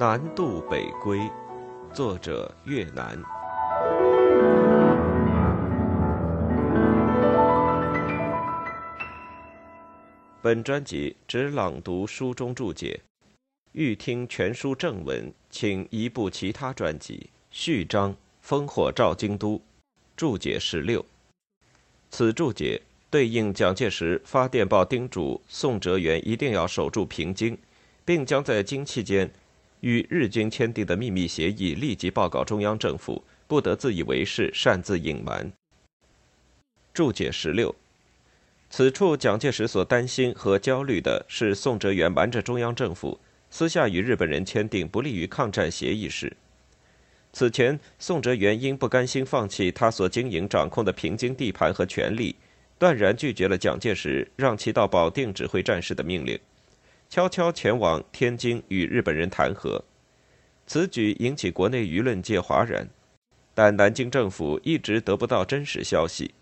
南渡北归，作者越南。本专辑只朗读书中注解，欲听全书正文，请移步其他专辑。序章：烽火照京都，注解十六。此注解对应蒋介石发电报叮嘱宋哲元一定要守住平津，并将在京期间与日军签订的秘密协议立即报告中央政府，不得自以为是、擅自隐瞒。注解十六：此处蒋介石所担心和焦虑的是宋哲元瞒着中央政府，私下与日本人签订不利于抗战协议事。此前，宋哲元因不甘心放弃他所经营掌控的平津地盘和权力，断然拒绝了蒋介石让其到保定指挥战事的命令，悄悄前往天津与日本人谈和。此举引起国内舆论界哗然，但南京政府一直得不到真实消息。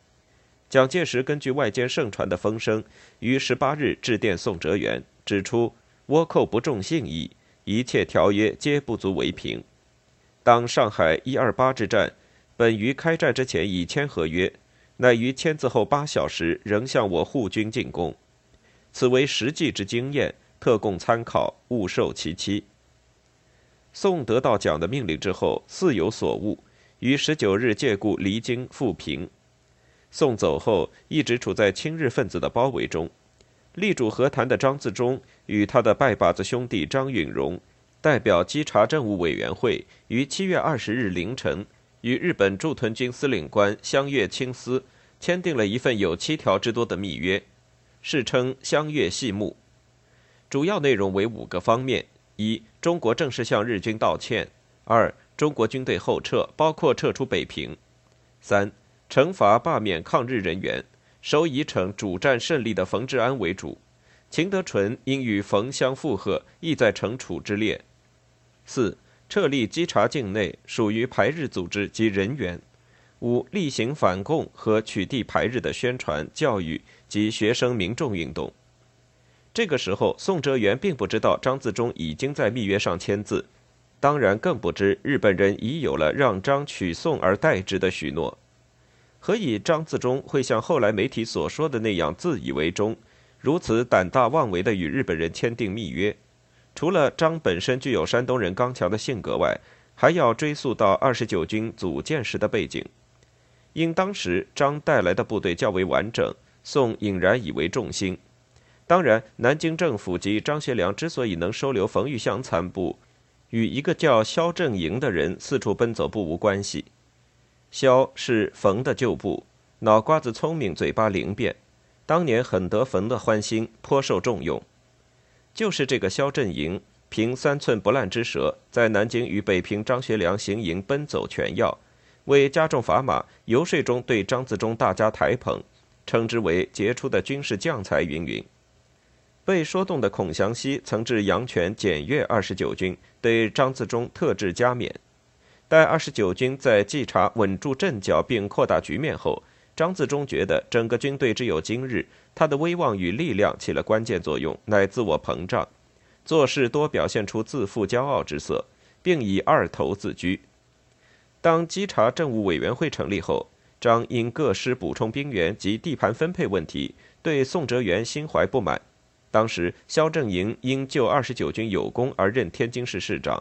蒋介石根据外间盛传的风声，于十八日致电宋哲元，指出倭寇不重信义，一切条约皆不足为凭。当上海一二八之战本于开战之前已签合约，乃于签字后八小时仍向我护军进攻，此为实际之经验，特供参考，勿受其欺。宋得到蒋的命令之后，似有所悟，于十九日借故离京复平。宋走后，一直处在亲日分子的包围中。力主和谈的张自忠与他的拜把子兄弟张允荣。代表稽查政务委员会于七月二十日凌晨，与日本驻屯军司令官香月清司签订了一份有七条之多的密约，世称“香月细目”。主要内容为五个方面：一、中国正式向日军道歉；二、中国军队后撤，包括撤出北平；三、惩罚罢免抗日人员，首以惩主战胜利的冯治安为主，秦德纯因与冯相附和，亦在惩处之列。四、撤立稽查境内属于排日组织及人员；五、例行反共和取缔排日的宣传、教育及学生民众运动。这个时候，宋哲元并不知道张自忠已经在密约上签字，当然更不知日本人已有了让张取宋而代之的许诺。何以张自忠会像后来媒体所说的那样自以为忠，如此胆大妄为地与日本人签订密约？除了张本身具有山东人刚强的性格外，还要追溯到二十九军组建时的背景。因当时张带来的部队较为完整，宋隐然以为重心。当然，南京政府及张学良之所以能收留冯玉祥残部，与一个叫萧正营的人四处奔走不无关系。萧是冯的旧部，脑瓜子聪明，嘴巴灵便，当年很得冯的欢心，颇受重用。就是这个萧振营，凭三寸不烂之舌，在南京与北平张学良行营奔走全要，为加重砝码，游说中对张自忠大加抬捧，称之为杰出的军事将才云云。被说动的孔祥熙曾至阳泉检阅二十九军，对张自忠特制加冕。待二十九军在稽查稳住阵脚并扩大局面后，张自忠觉得整个军队只有今日。他的威望与力量起了关键作用，乃自我膨胀，做事多表现出自负骄傲之色，并以二头自居。当稽查政务委员会成立后，张因各师补充兵员及地盘分配问题，对宋哲元心怀不满。当时萧正营因救二十九军有功而任天津市市长。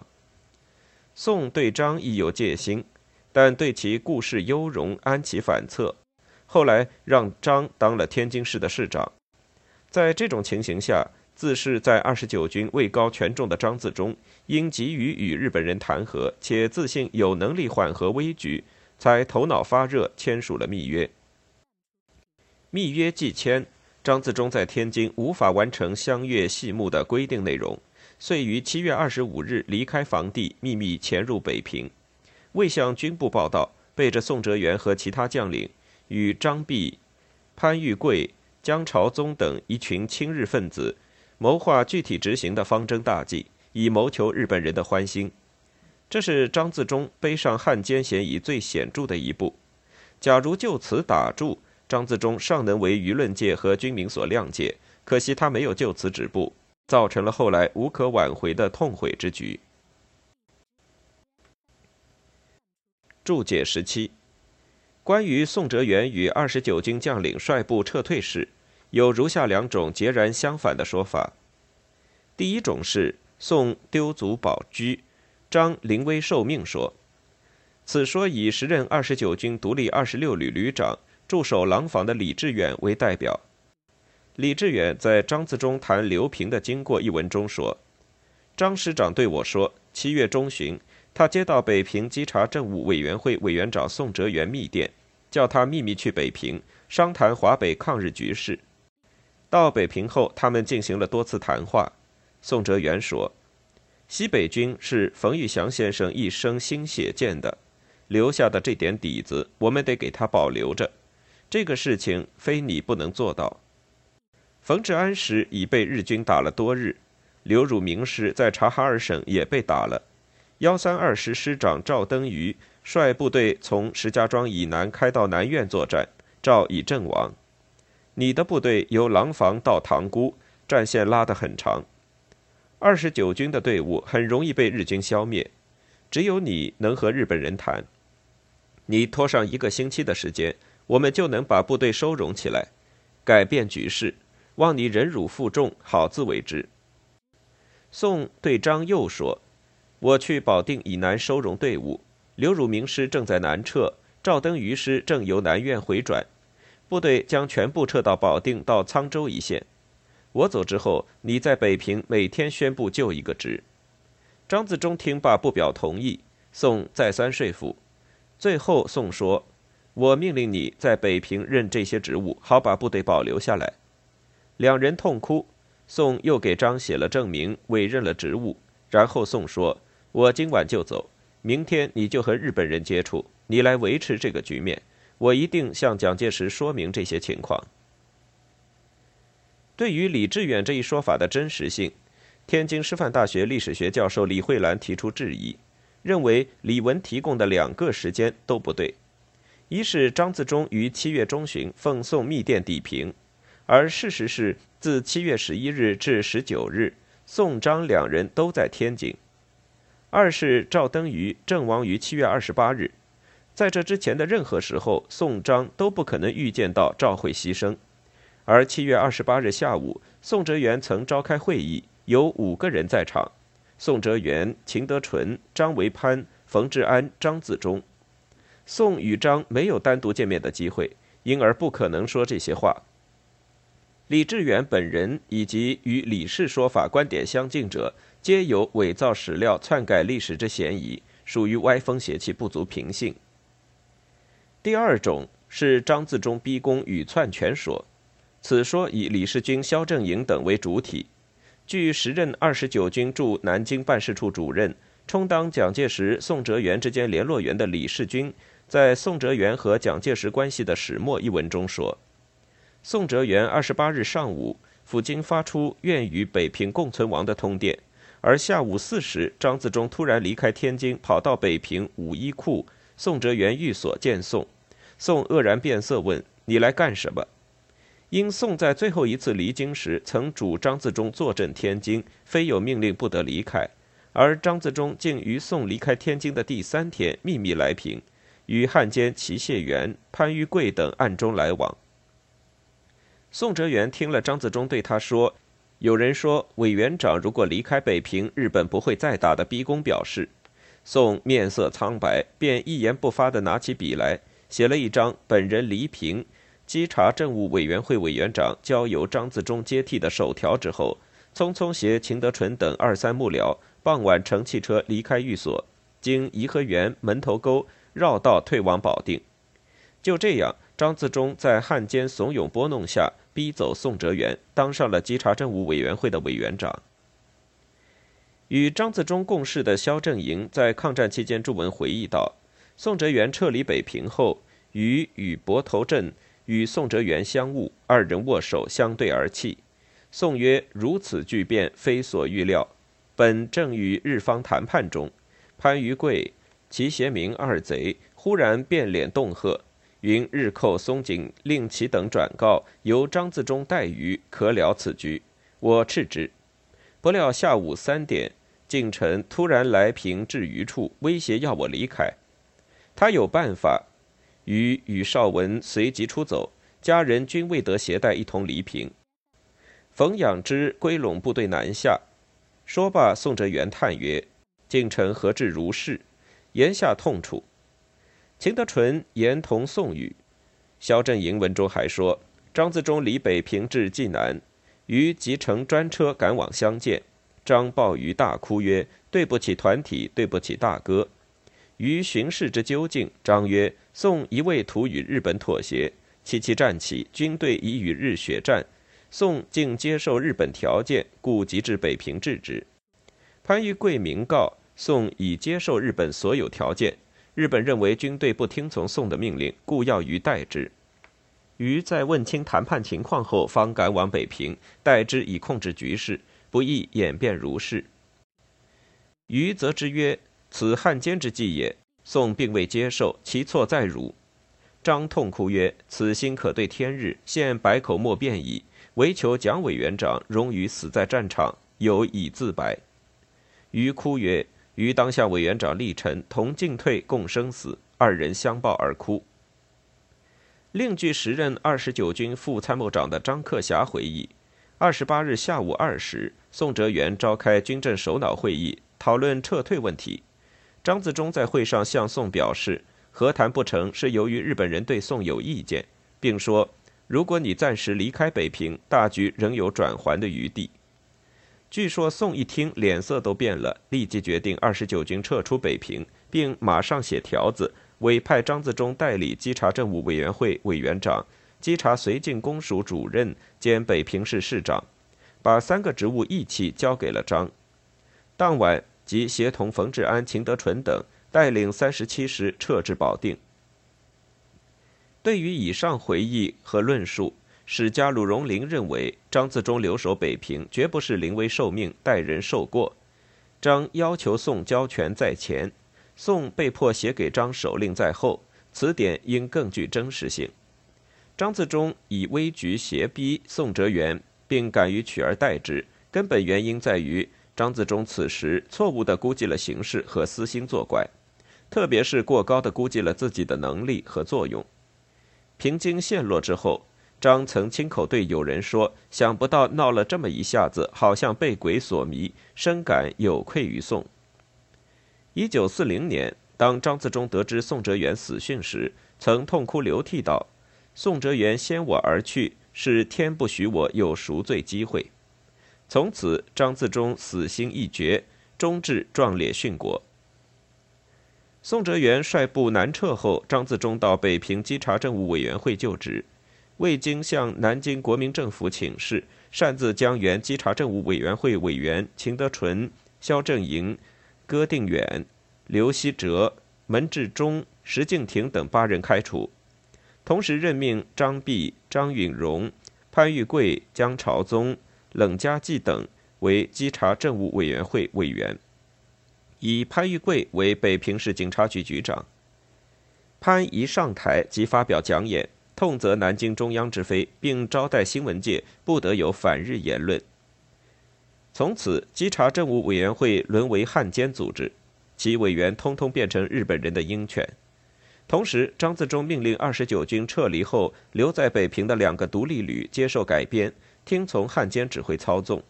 宋对张亦有戒心，但对其故事优容安其反侧。后来让张当了天津市的市长，在这种情形下，自恃在二十九军位高权重的张自忠，因急于与日本人谈和，且自信有能力缓和危局，才头脑发热签署了密约。密约既签，张自忠在天津无法完成相约细目的规定内容，遂于七月二十五日离开房地，秘密潜入北平，未向军部报道，背着宋哲元和其他将领。与张弼、潘玉贵、江朝宗等一群亲日分子谋划具体执行的方针大计，以谋求日本人的欢心。这是张自忠背上汉奸嫌疑最显著的一步。假如就此打住，张自忠尚能为舆论界和军民所谅解可惜他没有就此止步造成了后来无可挽回的痛悔之举。注解十七关于宋哲元与二十九军将领率部撤退时有如下两种截然相反的说法。第一种是宋丢卒保车张临危受命说此说以时任二十九军独立二十六旅旅长驻守廊坊的李志远为代表。李志远在张自忠谈刘平的经过一文中说：“张师长对我说，七月中旬，他接到北平稽查政务委员会委员长宋哲元密电，叫他秘密去北平商谈华北抗日局势。到北平后，他们进行了多次谈话。宋哲元说，西北军是冯玉祥先生一生心血建的，留下的这点底子，我们得给他保留着。这个事情非你不能做到。”冯治安师已被日军打了多日，刘汝明师在察哈尔省也被打了。幺三二师师长赵登禹率部队从石家庄以南开到南苑作战，赵已阵亡。你的部队由廊坊到塘沽，战线拉得很长。二十九军的队伍很容易被日军消灭，只有你能和日本人谈。你拖上一个星期的时间，我们就能把部队收容起来，改变局势。望你忍辱负重，好自为之。宋对张又说：“我去保定以南收容队伍，刘汝明师正在南撤，赵登禹师正由南苑回转，部队将全部撤到保定到沧州一线。我走之后，你在北平每天宣布就一个职。”张自忠听罢不表同意。宋再三说服，最后宋说：“我命令你在北平任这些职务，好把部队保留下来。”两人痛哭，宋又给张写了证明，委任了职务。然后宋说：“我今晚就走，明天你就和日本人接触，你来维持这个局面。我一定向蒋介石说明这些情况。”对于李志远这一说法的真实性，天津师范大学历史学教授李慧兰提出质疑，认为李文提供的两个时间都不对：一是张自忠于七月中旬奉宋密电抵平。而事实是，自七月十一日至十九日，宋张两人都在天津。二是赵登禹阵亡于七月二十八日，在这之前的任何时候，宋张都不可能预见到赵会牺牲。而七月二十八日下午，宋哲元曾召开会议，有五个人在场：宋哲元、秦德纯、张维攀、冯治安、张自忠。宋与张没有单独见面的机会，因而不可能说这些话。李志远本人以及与李氏说法观点相近者，皆有伪造史料、篡改历史之嫌疑，属于歪风邪气，不足凭信。第二种是张自忠逼宫与篡权说，此说以李世军、萧正营等为主体。据时任二十九军驻南京办事处主任、充当蒋介石、宋哲元之间联络员的李世军，在宋哲元和蒋介石关系的始末一文中说。宋哲元二十八日上午，赴京发出愿与北平共存亡的通电，而下午四时，张自忠突然离开天津，跑到北平五一库宋哲元寓所见宋。宋愕然变色，问：“你来干什么？”因宋在最后一次离京时曾主张自忠坐镇天津，非有命令不得离开，而张自忠竟于宋离开天津的第三天秘密来平，与汉奸齐谢元、潘玉贵等暗中来往。宋哲元听了张自忠对他说：“有人说委员长如果离开北平，日本不会再打的逼宫表示。”宋面色苍白，便一言不发地拿起笔来，写了一张本人黎平稽查政务委员会委员长交由张自忠接替的手条之后，匆匆携秦德纯等二三幕僚，傍晚乘汽车离开寓所，经颐和园、门头沟绕道退往保定。就这样，张自忠在汉奸怂恿拨弄下。逼走宋哲元，当上了稽查政务委员会的委员长。与张自忠共事的萧正营在抗战期间著文回忆道：“宋哲元撤离北平后，于与泊头镇与宋哲元相晤，二人握手，相对而泣。宋曰：‘如此巨变，非所预料。本正与日方谈判中，潘于贵、齐协明二贼忽然变脸恫吓。’”云日寇松井，令其等转告，由张自忠代于，可了此局。我斥之，不料下午三点，敬臣突然来平至余处，威胁要我离开。他有办法，与与绍文随即出走，家人均未得携带一同离平。冯养之归拢部队南下，说罢，宋哲元叹曰：“晋臣何至如是？”言下痛楚。秦德纯言同宋语。萧振营文中还说，张自忠离北平至济南，于即乘专车赶往相见。张抱于大哭曰：“对不起团体，对不起大哥。”于巡视之究竟，张曰：“宋一味图与日本妥协，七七战起，军队已与日血战，宋竟接受日本条件，故即至北平制止。”潘玉贵明告宋已接受日本所有条件，日本认为军队不听从宋的命令，故要于代之。于在问清谈判情况后，方赶往北平，代之以控制局势。不易演变如是。于则之曰：“此汉奸之计也。宋并未接受，其错在汝。”张痛哭曰：“此心可对天日，现百口莫辩矣。唯求蒋委员长容于死在战场，有以自白。”于哭曰：“与当下委员长厉陈，同进退，共生死。”二人相抱而哭。另据时任二十九军副参谋长的张克侠回忆。二十八日下午二时，宋哲元召开军政首脑会议，讨论撤退问题。张自忠在会上向宋表示，和谈不成是由于日本人对宋有意见，并说，如果你暂时离开北平，大局仍有转圜的余地。据说宋一听脸色都变了，立即决定二十九军撤出北平，并马上写条子委派张自忠代理稽查政务委员会委员长。稽查绥靖公署主任兼北平市市长，把三个职务一起交给了张。当晚即协同冯治安、秦德纯等带领三十七师撤至保定。对于以上回忆和论述，史家鲁荣林认为张自忠留守北平绝不是临危受命、待人受过。张要求宋交权在前，宋被迫写给张手令在后，此点应更具真实性。张自忠以危局胁逼宋哲元，并敢于取而代之，根本原因在于张自忠此时错误地估计了形势和私心作怪，特别是过高地估计了自己的能力和作用。平津陷落之后，张曾亲口对友人说：“想不到闹了这么一下子，好像被鬼所迷，深感有愧于宋。”一九四零年，当张自忠得知宋哲元死讯时，曾痛哭流涕道。宋哲元先我而去，是天不许我有赎罪机会。从此，张自忠死心一决，终至壮烈殉国。宋哲元率部南撤后，张自忠到北平稽查政务委员会就职，未经向南京国民政府请示，擅自将原稽查政务委员会委员秦德纯、萧正营、戈定远、刘希哲、门志忠、石敬亭等八人开除。同时任命张弼、张允荣、潘玉贵、江朝宗、冷家骥等为稽查政务委员会委员，以潘玉贵为北平市警察局局长。潘一上台即发表讲演，痛责南京中央之非，并招待新闻界不得有反日言论。从此，稽查政务委员会沦为汉奸组织，其委员通通变成日本人的鹰犬。同时，张自忠命令二十九军撤离后，留在北平的两个独立旅接受改编，听从汉奸指挥操纵。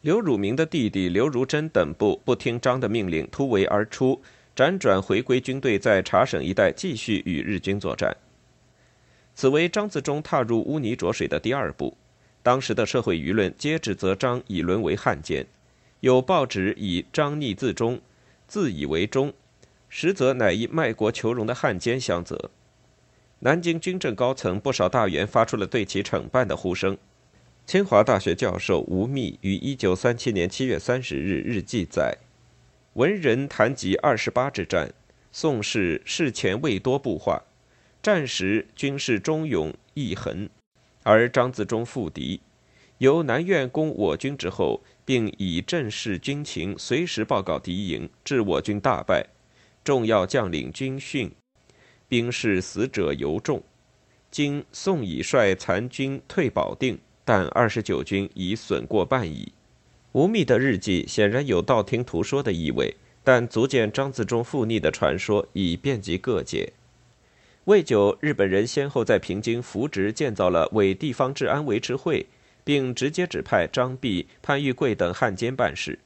刘汝明的弟弟刘如珍等部不听张的命令，突围而出，辗转回归军队，在茶省一带继续与日军作战。此为张自忠踏入污泥浊水的第二步。当时的社会舆论皆指责张已沦为汉奸，有报纸以张逆自忠，自以为忠。实则乃一卖国求荣的汉奸相责。南京军政高层不少大员发出了对其惩办的呼声。清华大学教授吴宓于一九三七年七月三十日日记载：“文人谈及二十八之战，宋氏事前未多布话，战时军事忠勇义恒，而张自忠复敌，由南苑攻我军之后，并以正视军情，随时报告敌营，致我军大败。”重要将领军训，兵士死者尤众。今宋已率残军退保定，但二十九军已损过半矣。吴宓的日记显然有道听途说的意味，但足见张自忠复逆的传说已遍及各界。未久，日本人先后在平津扶植建造了伪地方治安维持会，并直接指派张弼、潘玉贵等汉奸办事。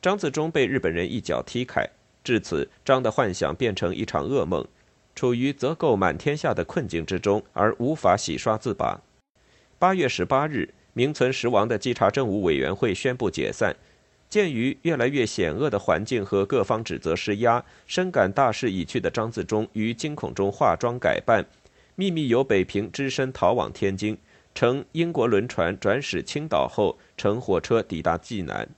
张自忠被日本人一脚踢开，至此，张的幻想变成一场噩梦，处于责垢满天下的困境之中，而无法洗刷自拔。八月十八日，名存实亡的稽查政务委员会宣布解散。鉴于越来越险恶的环境和各方指责施压，深感大势已去的张自忠于惊恐中化妆改扮，秘密由北平只身逃往天津，乘英国轮船转驶青岛后，乘火车抵达济南。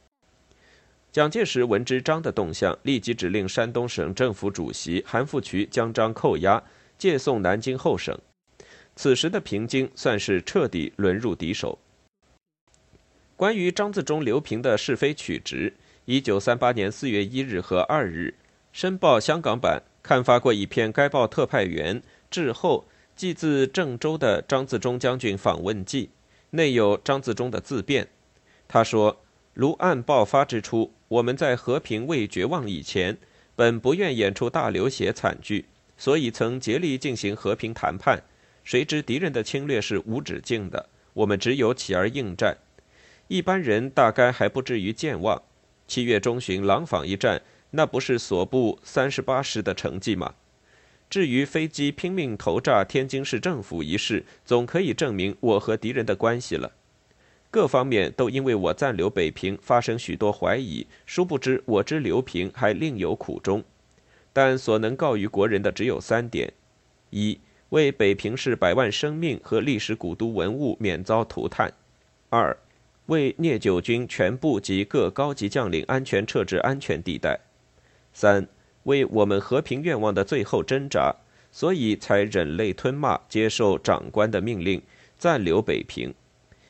蒋介石闻知张的动向，立即指令山东省政府主席韩复渠将张扣押，借送南京后省。此时的平津算是彻底沦入敌手。关于张自忠刘平的是非曲直，一九三八年四月一日和二日，《申报》香港版刊发过一篇该报特派员致后寄自郑州的张自忠将军访问记，内有张自忠的自辩。他说：“如案爆发之初，我们在和平未绝望以前，本不愿演出大流血惨剧，所以曾竭力进行和平谈判。谁知敌人的侵略是无止境的，我们只有起而应战。”一般人大概还不至于健忘。七月中旬廊坊一战，那不是所部三十八师的成绩吗？至于飞机拼命投炸天津市政府一事，总可以证明我和敌人的关系了。各方面都因为我暂留北平发生许多怀疑，殊不知我知刘平还另有苦衷。但所能告于国人的只有三点：一为北平市百万生命和历史古都文物免遭涂炭；二。为聂九军全部及各高级将领安全撤至安全地带。三，为我们和平愿望的最后挣扎，所以才忍泪吞骂，接受长官的命令，暂留北平。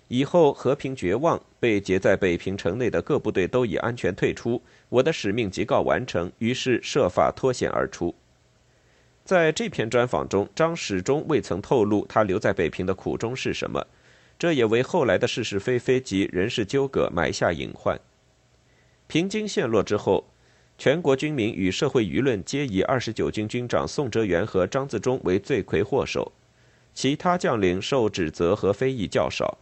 以后和平绝望，被截在北平城内的各部队都已安全退出，我的使命即告完成，于是设法脱险而出。在这篇专访中，张始终未曾透露他留在北平的苦衷是什么。这也为后来的是是非非及人事纠葛埋下隐患。平津陷落之后，全国军民与社会舆论皆以二十九军军长宋哲元和张自忠为罪魁祸首，其他将领受指责和非议较少。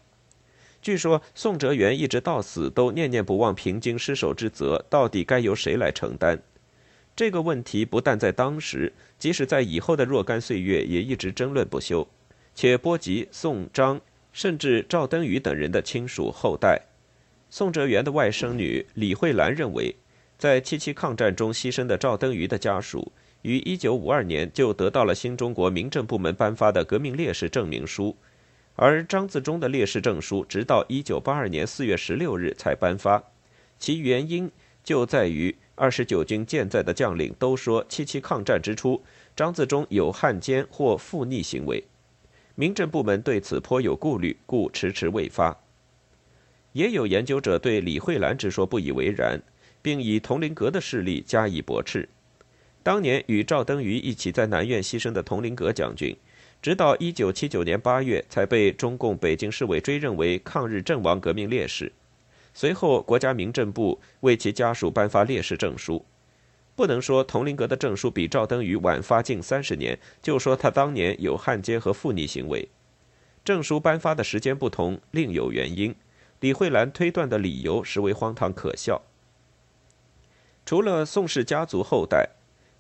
据说宋哲元一直到死都念念不忘平津失守之责，到底该由谁来承担？这个问题不但在当时，即使在以后的若干岁月也一直争论不休，且波及宋张。甚至赵登禹等人的亲属后代，宋哲元的外甥女李慧兰认为，在七七抗战中牺牲的赵登禹的家属，于一九五二年就得到了新中国民政部门颁发的革命烈士证明书，而张自忠的烈士证书直到一九八二年四月十六日才颁发，其原因就在于二十九军健在的将领都说七七抗战之初，张自忠有汉奸或负逆行为。民政部门对此颇有顾虑，故迟迟未发。也有研究者对李慧兰之说不以为然，并以佟麟阁的事例加以驳斥。当年与赵登禹一起在南苑牺牲的佟麟阁将军，直到1979年8月才被中共北京市委追认为抗日阵亡革命烈士，随后国家民政部为其家属颁发烈士证书。不能说佟麟阁的证书比赵登禹晚发近三十年，就说他当年有汉奸和附逆行为。证书颁发的时间不同，另有原因。李慧兰推断的理由实为荒唐可笑。除了宋氏家族后代，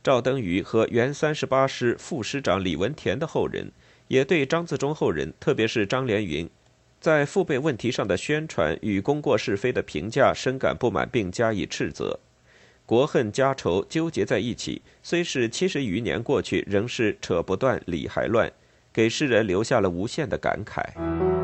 赵登禹和原三十八师副师长李文田的后人，也对张自忠后人，特别是张连云，在父辈问题上的宣传与功过是非的评价深感不满，并加以斥责。国恨家仇纠结在一起，虽是七十余年过去，仍是扯不断理还乱，给世人留下了无限的感慨。